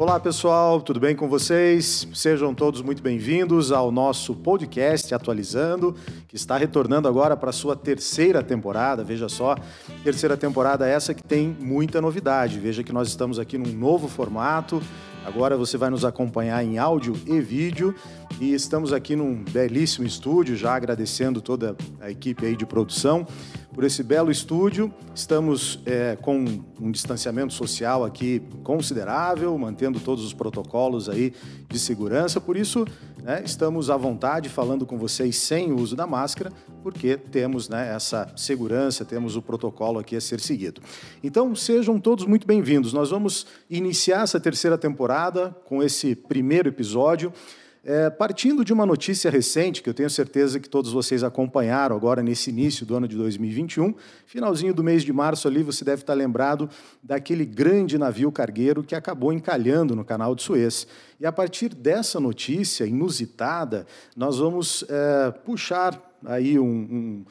Olá pessoal, tudo bem com vocês? Sejam todos muito bem-vindos ao nosso podcast Atualizando, que está retornando agora para a sua terceira temporada. Veja só, terceira temporada essa que tem muita novidade. Veja que nós estamos aqui num novo formato. Agora você vai nos acompanhar em áudio e vídeo e estamos aqui num belíssimo estúdio, já agradecendo toda a equipe aí de produção por esse belo estúdio. Estamos é, com um distanciamento social aqui considerável, mantendo todos os protocolos aí de segurança. Por isso, né, estamos à vontade falando com vocês sem o uso da máscara, porque temos né, essa segurança, temos o protocolo aqui a ser seguido. Então, sejam todos muito bem-vindos. Nós vamos iniciar essa terceira temporada com esse primeiro episódio. É, partindo de uma notícia recente, que eu tenho certeza que todos vocês acompanharam agora nesse início do ano de 2021, finalzinho do mês de março ali, você deve estar lembrado daquele grande navio cargueiro que acabou encalhando no canal de Suez. E a partir dessa notícia inusitada, nós vamos é, puxar aí um, um,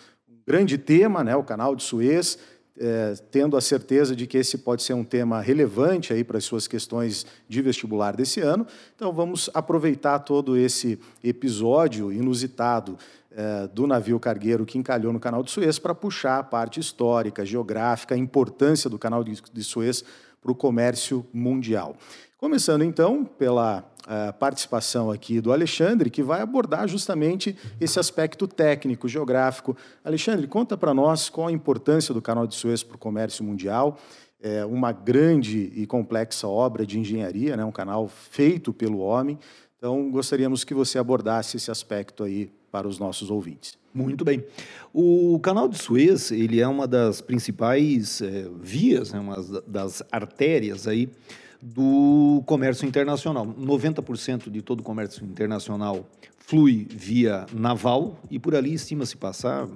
grande tema, né, o canal de Suez, é, tendo a certeza de que esse pode ser um tema relevante aí para as suas questões de vestibular desse ano. Então, vamos aproveitar todo esse episódio inusitado é, do navio cargueiro que encalhou no canal de Suez para puxar a parte histórica, geográfica, a importância do canal de, Suez para o comércio mundial. Começando então pela uh, participação aqui do Alexandre, que vai abordar justamente esse aspecto técnico, geográfico. Alexandre, conta para nós qual a importância do Canal de Suez para o comércio mundial. É uma grande e complexa obra de engenharia, né? um canal feito pelo homem. Então, gostaríamos que você abordasse esse aspecto aí para os nossos ouvintes. Muito bem. O canal de Suez ele é uma das principais é, vias, né, uma das artérias aí do comércio internacional. 90% de todo o comércio internacional flui via naval e por ali estima-se passar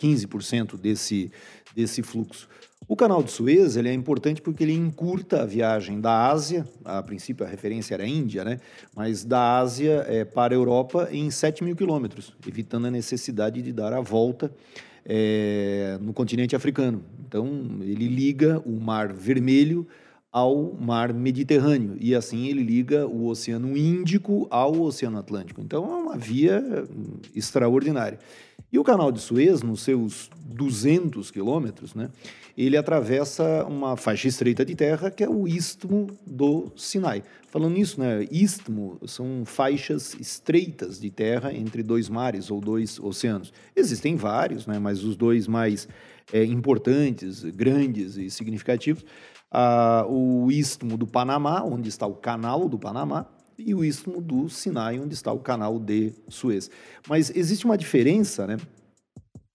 15% desse, desse fluxo. O canal de Suez ele é importante porque ele encurta a viagem da Ásia, a princípio a referência era a Índia, né? mas da Ásia é, para a Europa em 7 mil quilômetros, evitando a necessidade de dar a volta é, no continente africano. Então, ele liga o Mar Vermelho ao mar Mediterrâneo e assim ele liga o Oceano Índico ao Oceano Atlântico. Então é uma via hum, extraordinária. E o Canal de Suez, nos seus 200 quilômetros, né, ele atravessa uma faixa estreita de terra que é o Istmo do Sinai. Falando nisso, né, istmo são faixas estreitas de terra entre dois mares ou dois oceanos. Existem vários, né, mas os dois mais é, importantes, grandes e significativos ah, o istmo do Panamá, onde está o canal do Panamá, e o istmo do Sinai, onde está o canal de Suez. Mas existe uma diferença né,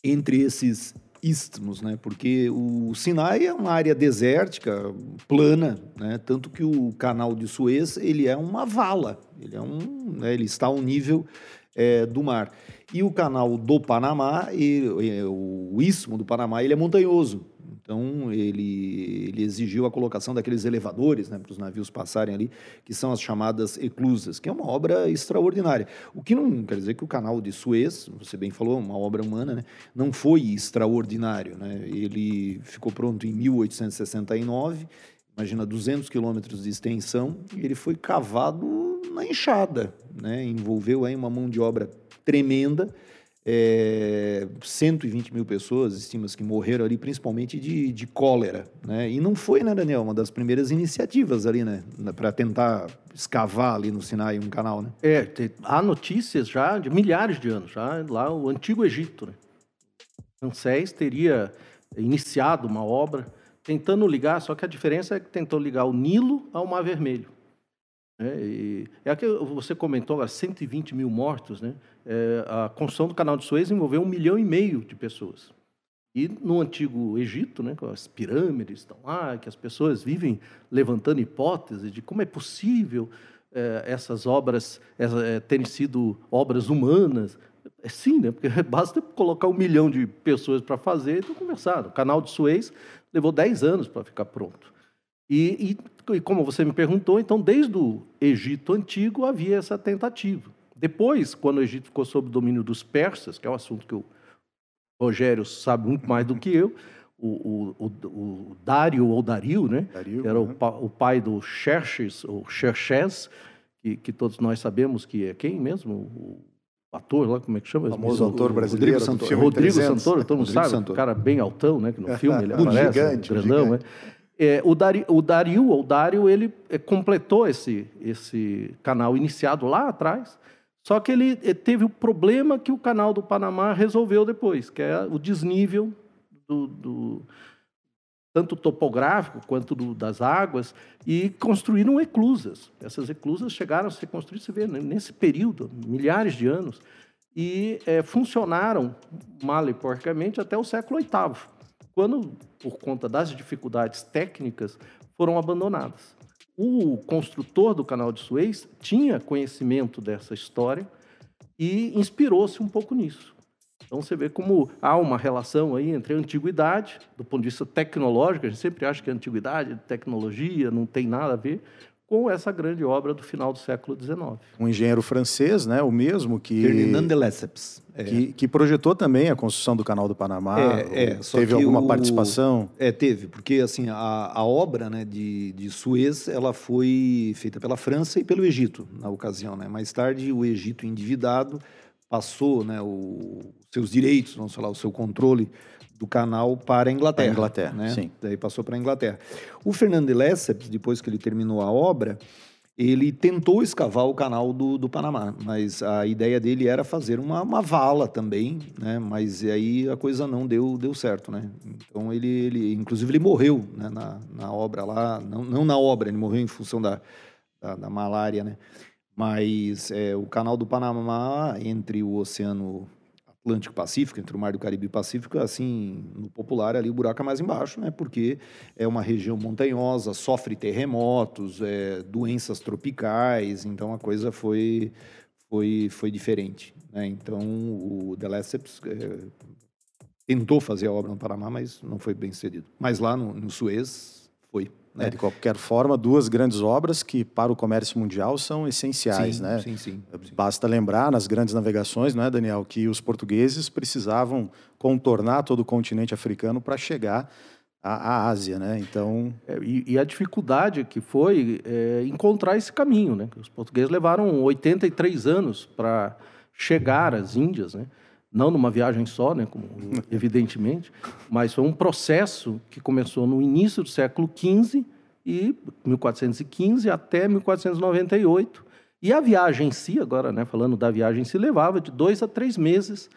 entre esses istmos, né? Porque o Sinai é uma área desértica, plana, né? Tanto que o canal de Suez ele é uma vala, ele é um, né? ele está ao nível é, do mar. E o canal do Panamá, e, o istmo do Panamá, ele é montanhoso. Então, ele, ele exigiu a colocação daqueles elevadores né, para os navios passarem ali, que são as chamadas eclusas, que é uma obra extraordinária. O que não quer dizer que o canal de Suez, você bem falou, uma obra humana, né, não foi extraordinário. Né? Ele ficou pronto em 1869, imagina 200 quilômetros de extensão, e ele foi cavado na enxada. Né? Envolveu aí uma mão de obra tremenda, é, 120 mil pessoas, estima-se que morreram ali, principalmente de, de cólera. Né? E não foi, né, Daniel, uma das primeiras iniciativas ali, né, para tentar escavar ali no Sinai um canal, né? É, há notícias já de milhares de anos, já lá o Antigo Egito, né? Ramsés teria iniciado uma obra tentando ligar, só que a diferença é que tentou ligar o Nilo ao Mar Vermelho. É, e, é que você comentou agora, 120 mil mortos, né? É, a construção do canal de Suez envolveu um milhão e meio de pessoas. E no antigo Egito, né, as pirâmides estão lá, que as pessoas vivem levantando hipóteses de como é possível é, essas obras é, terem sido obras humanas. É sim, né, porque basta colocar um milhão de pessoas para fazer e estão conversando. O canal de Suez levou 10 anos para ficar pronto. E, e, e, como você me perguntou, então, desde o Egito Antigo havia essa tentativa. Depois, quando o Egito ficou sob o domínio dos persas, que é um assunto que o Rogério sabe muito mais do que eu, o, o, o, Dário ou Dario, né? Dario, era uhum. o, o, pai do Xerxes, ou Xerxes, que, que, todos nós sabemos que é quem mesmo? O ator lá, como é que chama? O famoso autor brasileiro Rodrigo Santoro. Rodrigo Santoro, todo mundo sabe, Santoro. cara bem altão, né? Que no filme ele aparece, gigante, grandão, gigante. né? É, o, Dario, o Dario, ou ele é, completou esse, esse canal iniciado lá atrás, só que ele é, teve o problema que o canal do Panamá resolveu depois, que é o desnível do, do tanto topográfico quanto do, das águas, e construíram eclusas. Essas eclusas chegaram a ser construídas, você vê, né, nesse período, milhares de anos, e é, funcionaram mal e porcamente até o século VIII, quando, por conta das dificuldades técnicas, foram abandonadas. O construtor do canal de Suez tinha conhecimento dessa história e inspirou-se um pouco nisso. Então você vê como há uma relação aí entre a antiguidade, do ponto de vista tecnológico, a gente sempre acha que a antiguidade, tecnologia, não tem nada a ver, com essa grande obra do final do século XIX. Um engenheiro francês, né, o mesmo que Ferdinand de Lesseps, é. que, que, projetou também a construção do Canal do Panamá. É, é, teve alguma o, participação? É, teve, porque assim a, a obra, né, de, de Suez, ela foi feita pela França e pelo Egito na ocasião, né. Mais tarde o Egito endividado passou, né, o, seus direitos, vamos falar, o seu controle do canal para a Inglaterra. A Inglaterra, né? sim. Daí passou para a Inglaterra. O Fernando Lesseps, depois que ele terminou a obra, ele tentou escavar o canal do, do Panamá, mas a ideia dele era fazer uma, uma vala também, né? Mas aí a coisa não deu, deu certo, né? Então ele, ele inclusive ele morreu né? na, na obra lá, não, não na obra, ele morreu em função da, da, da malária, né? Mas é, o canal do Panamá entre o Oceano Atlântico Pacífico, entre o Mar do Caribe e o Pacífico, assim, no popular ali o buraco é mais embaixo, né? Porque é uma região montanhosa, sofre terremotos, é, doenças tropicais, então a coisa foi foi foi diferente, né? Então o The Lesseps é, tentou fazer a obra no Panamá, mas não foi bem sucedido. Mas lá no, no Suez foi. Né? É, de qualquer forma, duas grandes obras que para o comércio mundial são essenciais, sim, né? Sim, sim. Basta lembrar nas grandes navegações, não é, Daniel, que os portugueses precisavam contornar todo o continente africano para chegar à, à, Ásia, né? Então, é, e, e, a dificuldade que foi é, encontrar esse caminho, né? Os portugueses levaram 83 anos para chegar às Índias, né? Não numa viagem só, né, como, evidentemente, mas foi um processo que começou no início do século XV e 1415 até 1498. E a viagem em si, agora, né, falando da viagem em si, levava de dois a três meses,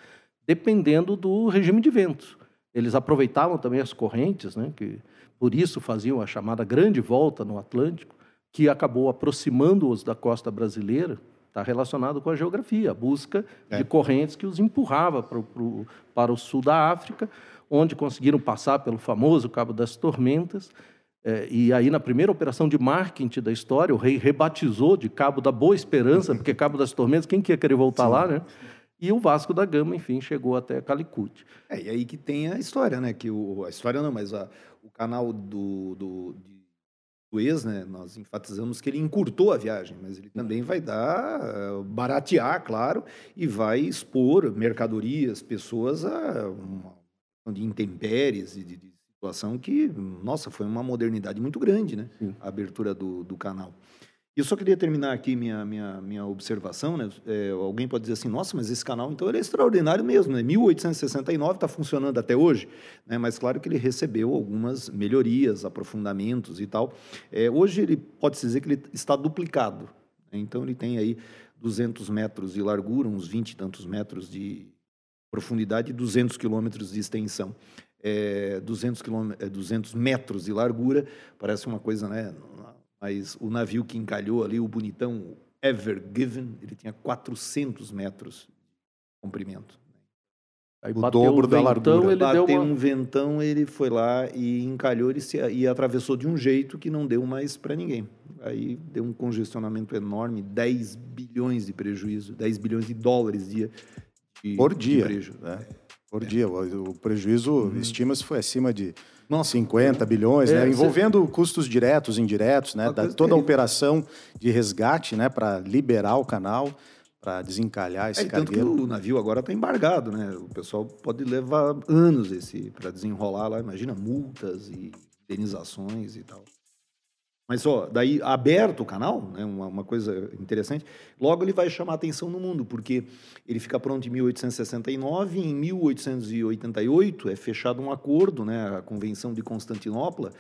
dependendo do regime de ventos. Eles aproveitavam também as correntes, né, que por isso faziam a chamada grande volta no Atlântico, que acabou aproximando-os da costa brasileira, está relacionado com a geografia, a busca é. de correntes que os empurrava para o, para o sul da África, onde conseguiram passar pelo famoso Cabo das Tormentas. É, e aí, na primeira operação de marketing da história, o rei rebatizou de Cabo da Boa Esperança, porque Cabo das Tormentas, quem que ia querer voltar Sim. lá, né? E o Vasco da Gama, enfim, chegou até Calicut. É, e aí que tem a história, né? Que o, a história não, mas a, o canal do, do, de Suez, né, nós enfatizamos que ele encurtou a viagem, mas ele também vai dar, eh, baratear, claro, e vai expor mercadorias, pessoas a uma de intempéries e de, de situação que, nossa, foi uma modernidade muito grande, né? Sim. A abertura do, do canal. Eu só queria terminar aqui minha, minha, minha observação, né? É, alguém pode dizer assim, nossa, mas esse canal, então, ele é extraordinário mesmo, né? 1869 está funcionando até hoje, né? Mas claro que ele recebeu algumas melhorias, aprofundamentos e tal. É, hoje ele pode-se dizer que ele está duplicado, né? então ele tem aí 200 metros de largura, uns 20 e tantos metros de profundidade e 200 quilômetros de extensão. É, 200, quilôm 200 metros de largura, parece uma coisa, né? Mas o navio que encalhou ali, o bonitão Ever Given, ele tinha 400 metros de comprimento. Aí o dobro da largura. Ele bateu uma... um ventão, ele foi lá e encalhou e, se, e atravessou de um jeito que não deu mais para ninguém. Aí deu um congestionamento enorme, 10 bilhões de prejuízo, 10 bilhões de dólares dia de, por dia. Né? Por é. dia. O prejuízo, uhum. estima-se, foi acima de nossa, 50 bilhões, é, né? envolvendo você... custos diretos, indiretos, né? Da, toda a operação de resgate né? para liberar o canal, para desencalhar esse é, tanto cargueiro. que o navio agora está embargado, né? O pessoal pode levar anos esse para desenrolar lá, imagina multas e indenizações e tal. Mas ó, daí aberto o canal, né, uma, uma, coisa interessante, logo ele vai chamar atenção no mundo, porque ele fica pronto em 1869, em 1888 é fechado um acordo, né, a Convenção de Constantinopla,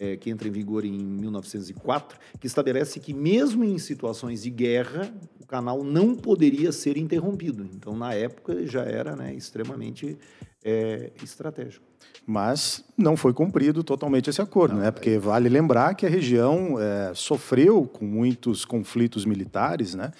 é, que entra em vigor em 1904, que estabelece que mesmo em situações de guerra, o canal não poderia ser interrompido. Então, na época, já era né, extremamente é, estratégico mas não foi cumprido totalmente esse acordo, não, né? Porque vale lembrar que a região é, sofreu com muitos conflitos militares, né?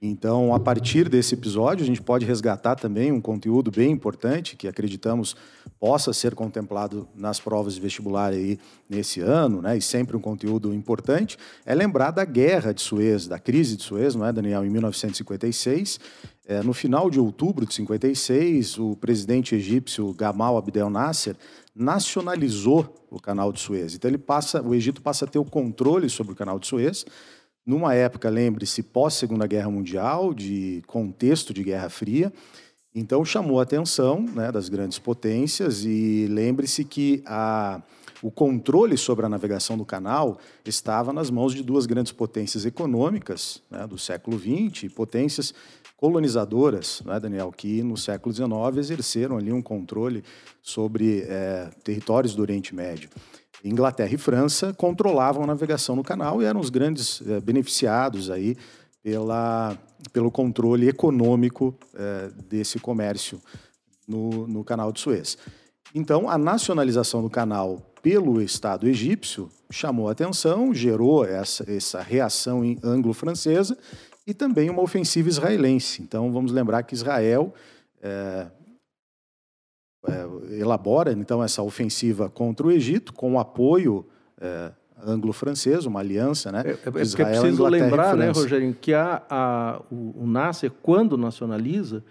Então, a partir desse episódio, a gente pode resgatar também um conteúdo bem importante que acreditamos possa ser contemplado nas provas de vestibular aí nesse ano, né? E sempre um conteúdo importante é lembrar da guerra de Suez, da crise de Suez, não é, Daniel, em 1956. É, no final de outubro de 56, o presidente egípcio Gamal Abdel Nasser nacionalizou o Canal de Suez. Então, ele passa, o Egito passa a ter o controle sobre o Canal de Suez numa época, lembre-se, pós-Segunda Guerra Mundial, de contexto de Guerra Fria. Então, chamou a atenção né, das grandes potências e lembre-se que a, o controle sobre a navegação do canal estava nas mãos de duas grandes potências econômicas né, do século XX, potências colonizadoras, né, Daniel, que no século XIX exerceram ali um controle sobre é, territórios do Oriente Médio. Inglaterra e França controlavam a navegação no canal e eram os grandes eh, beneficiados aí pela, pelo controle econômico eh, desse comércio no, no canal de Suez. Então, a nacionalização do canal pelo Estado egípcio chamou atenção, gerou essa, essa reação anglo-francesa e também uma ofensiva israelense. Então, vamos lembrar que Israel é, é, elabora então essa ofensiva contra o Egito com o apoio é, anglo-francês, uma aliança, né? É, é, é porque é preciso lembrar, né, Rogerinho, que a, a, o, o Nasser, quando nacionaliza,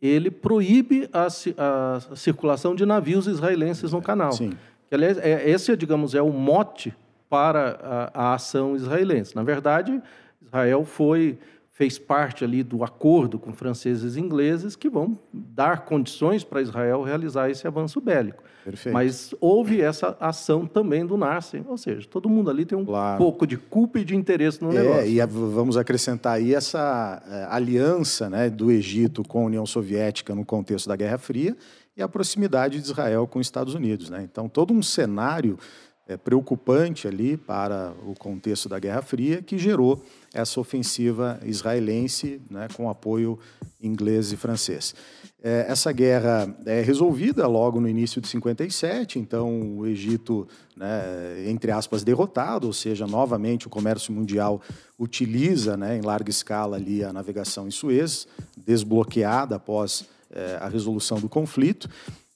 ele proíbe a, a, circulação de navios israelenses no canal. Sim. Que, aliás, é, esse, digamos, é o mote para a, a ação israelense. Na verdade, Israel foi fez parte ali do acordo com franceses e ingleses que vão dar condições para Israel realizar esse avanço bélico. Perfeito. Mas houve essa ação também do Nasser, ou seja, todo mundo ali tem um claro. pouco de culpa e de interesse no é, negócio. E vamos acrescentar aí essa é, aliança né, do Egito com a União Soviética no contexto da Guerra Fria e a proximidade de Israel com os Estados Unidos. Né? Então, todo um cenário é, preocupante ali para o contexto da Guerra Fria que gerou essa ofensiva israelense né, com apoio inglês e francês. É, essa guerra é resolvida logo no início de 57, então o Egito, né, entre aspas, derrotado, ou seja, novamente o comércio mundial utiliza né, em larga escala ali a navegação em Suez, desbloqueada após é, a resolução do conflito.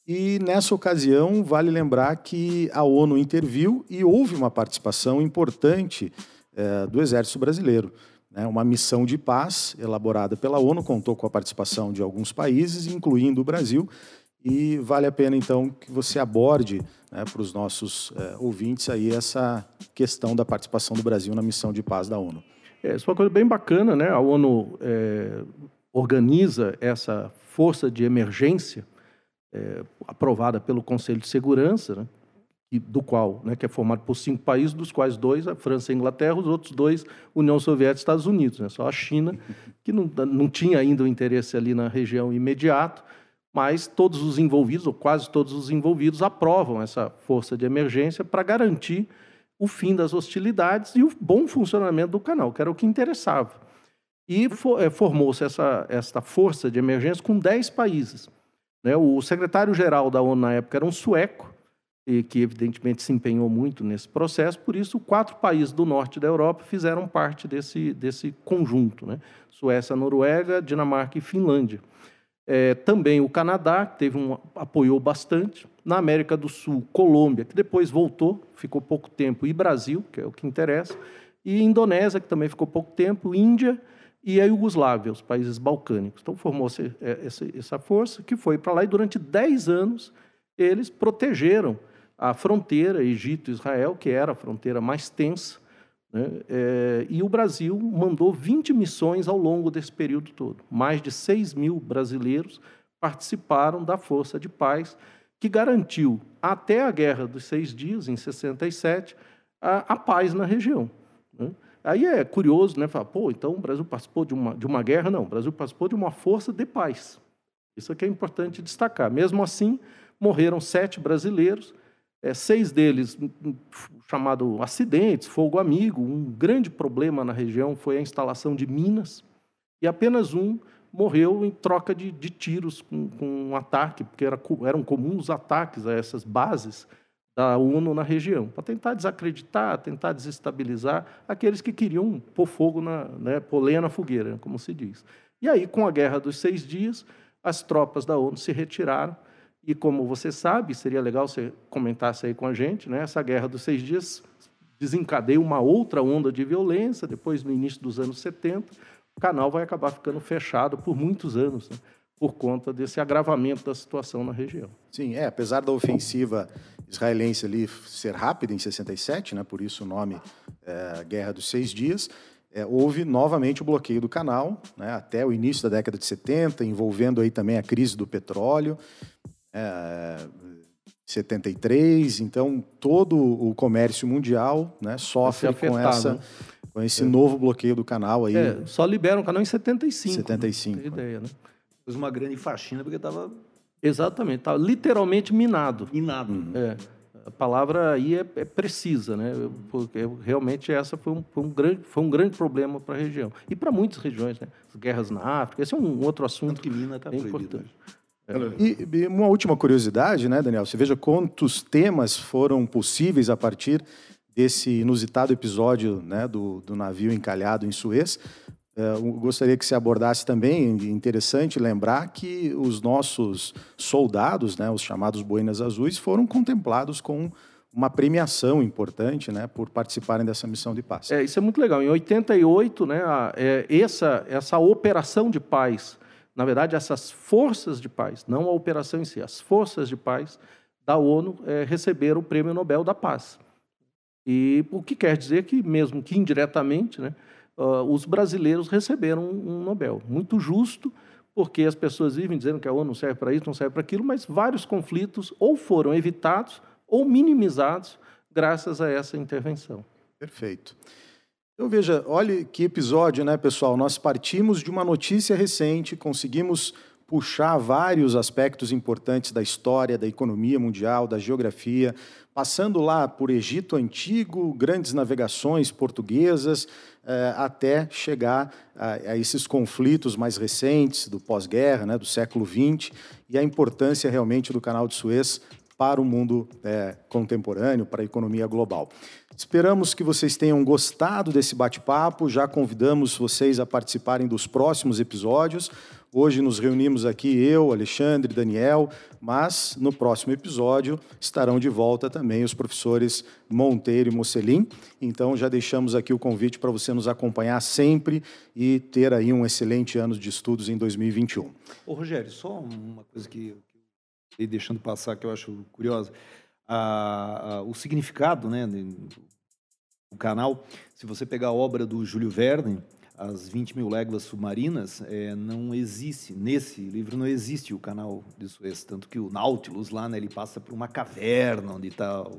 E nessa ocasião, vale lembrar que a ONU interviu e houve uma participação importante é, do Exército Brasileiro. Né? Uma missão de paz elaborada pela ONU, contou com a participação de alguns países, incluindo o Brasil, e vale a pena então que você aborde né, para os nossos é, ouvintes aí essa questão da participação do Brasil na missão de paz da ONU. É, isso é uma coisa bem bacana, né? A ONU é, organiza essa força de emergência é, aprovada pelo Conselho de Segurança, né, e do qual, né, que é formado por cinco países, dos quais dois, a França e a Inglaterra, os outros dois, União Soviética e Estados Unidos. Né, só a China, que não, não tinha ainda o interesse ali na região imediato, mas todos os envolvidos, ou quase todos os envolvidos, aprovam essa força de emergência para garantir o fim das hostilidades e o bom funcionamento do canal, que era o que interessava. E é, formou-se essa, essa força de emergência com dez países. Né? O secretário-geral da ONU na época era um sueco, e que evidentemente se empenhou muito nesse processo, por isso quatro países do norte da Europa fizeram parte desse, desse conjunto, né? Suécia, Noruega, Dinamarca e Finlândia. É, também o Canadá, que teve um, apoiou bastante. Na América do Sul, Colômbia, que depois voltou, ficou pouco tempo, e Brasil, que é o que interessa. E Indonésia, que também ficou pouco tempo, Índia e a Iugoslávia, os países balcânicos. Então formou-se é, essa força que foi para lá e durante 10 anos eles protegeram a fronteira Egito-Israel, que era a fronteira mais tensa, Né? É, e o Brasil mandou 20 missões ao longo desse período todo. Mais de 6 mil brasileiros participaram da Força de Paz, que garantiu, até a Guerra dos Seis Dias, em 67, a, a paz na região. Né? Aí é curioso, né? Falar, pô, então o Brasil participou de uma, de uma guerra? Não, o Brasil participou de uma força de paz. Isso aqui é importante destacar. Mesmo assim, morreram sete brasileiros, é, seis deles chamado acidentes, fogo amigo. Um grande problema na região foi a instalação de minas, e apenas um morreu em troca de, de tiros com, com, um ataque, porque era, eram comuns ataques a essas bases da ONU na região, para tentar desacreditar, tentar desestabilizar aqueles que queriam pôr fogo na, né, pôr lenha na fogueira, como se diz. E aí, com a Guerra dos Seis Dias, as tropas da ONU se retiraram, e como você sabe, seria legal você comentasse aí com a gente, né, essa Guerra dos Seis Dias desencadeia uma outra onda de violência, depois, no início dos anos 70, o canal vai acabar ficando fechado por muitos anos. Né? Por conta desse agravamento da situação na região. Sim, é, apesar da ofensiva israelense ali ser rápida em 67, né, por isso o nome é, Guerra dos Seis Dias, é, houve novamente o bloqueio do canal, né, até o início da década de 70, envolvendo aí também a crise do petróleo, é, 73, então todo o comércio mundial né, sofre com essa... Né? Com esse é. novo bloqueio do canal aí. É, só liberam o canal em 75. 75. Né? ideia, né? Fez uma grande faxina porque estava. Exatamente, estava literalmente minado. Minado. Uhum. É. A palavra aí é, é, precisa, né? Porque realmente essa foi um, foi um grande, foi um grande problema para a região. E para muitas regiões, né? As guerras na África, esse é um outro assunto Tanto que mina está importante. É. E, e uma última curiosidade, né, Daniel? Você veja quantos temas foram possíveis a partir desse inusitado episódio né, do, do navio encalhado em Suez. É, eu gostaria que se abordasse também, interessante lembrar que os nossos soldados, né, os chamados boinas azuis, foram contemplados com uma premiação importante né, por participarem dessa missão de paz. É, isso é muito legal. Em 88, né, a, é, essa, essa operação de paz, na verdade, essas forças de paz, não a operação em si, as forças de paz da ONU é, receberam o Prêmio Nobel da Paz. E o que quer dizer que, mesmo que indiretamente, né, uh, os brasileiros receberam um, Nobel. Muito justo, porque as pessoas vivem dizendo que a ONU não serve para isso, não serve para aquilo, mas vários conflitos ou foram evitados ou minimizados graças a essa intervenção. Perfeito. Então veja, olhe que episódio, né, pessoal? Nós partimos de uma notícia recente, conseguimos puxar vários aspectos importantes da história, da economia mundial, da geografia, passando lá por Egito Antigo, grandes navegações portuguesas, eh, até chegar a, esses conflitos mais recentes do pós-guerra, né, do século XX, e a importância realmente do Canal de Suez para o mundo é, contemporâneo, para a economia global. Esperamos que vocês tenham gostado desse bate-papo. Já convidamos vocês a participarem dos próximos episódios. Hoje nos reunimos aqui eu, Alexandre, Daniel, mas no próximo episódio estarão de volta também os professores Monteiro e Mocelin. Então já deixamos aqui o convite para você nos acompanhar sempre e ter aí um excelente ano de estudos em 2021. Ô Rogério, só uma coisa que eu deixando passar que eu acho curiosa. Ah, o significado né, do canal, se você pegar a obra do Júlio Verne, as 20 mil léguas submarinas, é, não existe, nesse livro não existe o canal de Suez, tanto que o Nautilus lá, né, ele passa por uma caverna onde está o...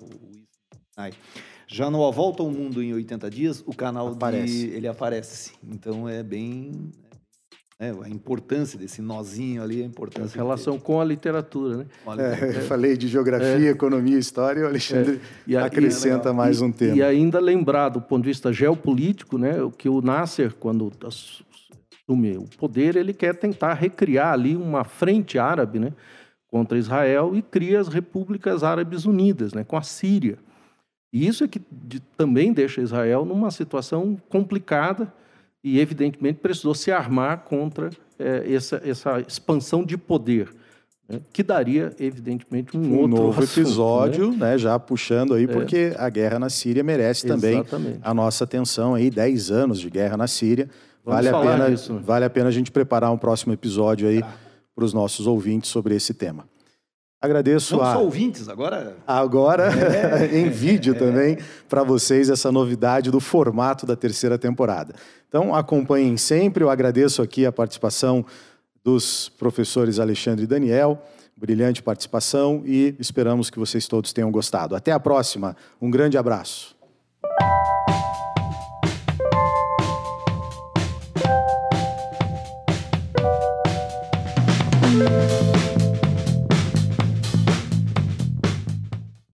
Já no A Volta ao Mundo em 80 Dias, o canal aparece. De, ele aparece. Então é bem é, a importância desse nozinho ali, a importância. Em relação com a literatura, né? É, eu falei de geografia, é. economia, história, o Alexandre é. a, acrescenta mais e, um tema. E ainda lembrar, do ponto de vista geopolítico, né, que o Nasser, quando assume o poder, ele quer tentar recriar ali uma frente árabe, né, contra Israel e cria as repúblicas árabes unidas, né, com a Síria. E isso é que de, também deixa Israel numa situação complicada, e, evidentemente, precisou se armar contra é, essa, essa expansão de poder, né, que daria, evidentemente, um, um outro novo assunto, episódio, né? né? já puxando aí, é. porque a guerra na Síria merece também Exatamente. a nossa atenção aí, 10 anos de guerra na Síria. vale a, pena, disso, né? vale a pena a gente preparar um próximo episódio aí tá. para os nossos ouvintes sobre esse tema. Agradeço Não a... só ouvintes, agora... Agora, é, em vídeo é. também, para vocês, essa novidade do formato da terceira temporada. Então, acompanhem sempre. Eu agradeço aqui a participação dos professores Alexandre e Daniel. Brilhante participação e esperamos que vocês todos tenham gostado. Até a próxima. Um grande abraço.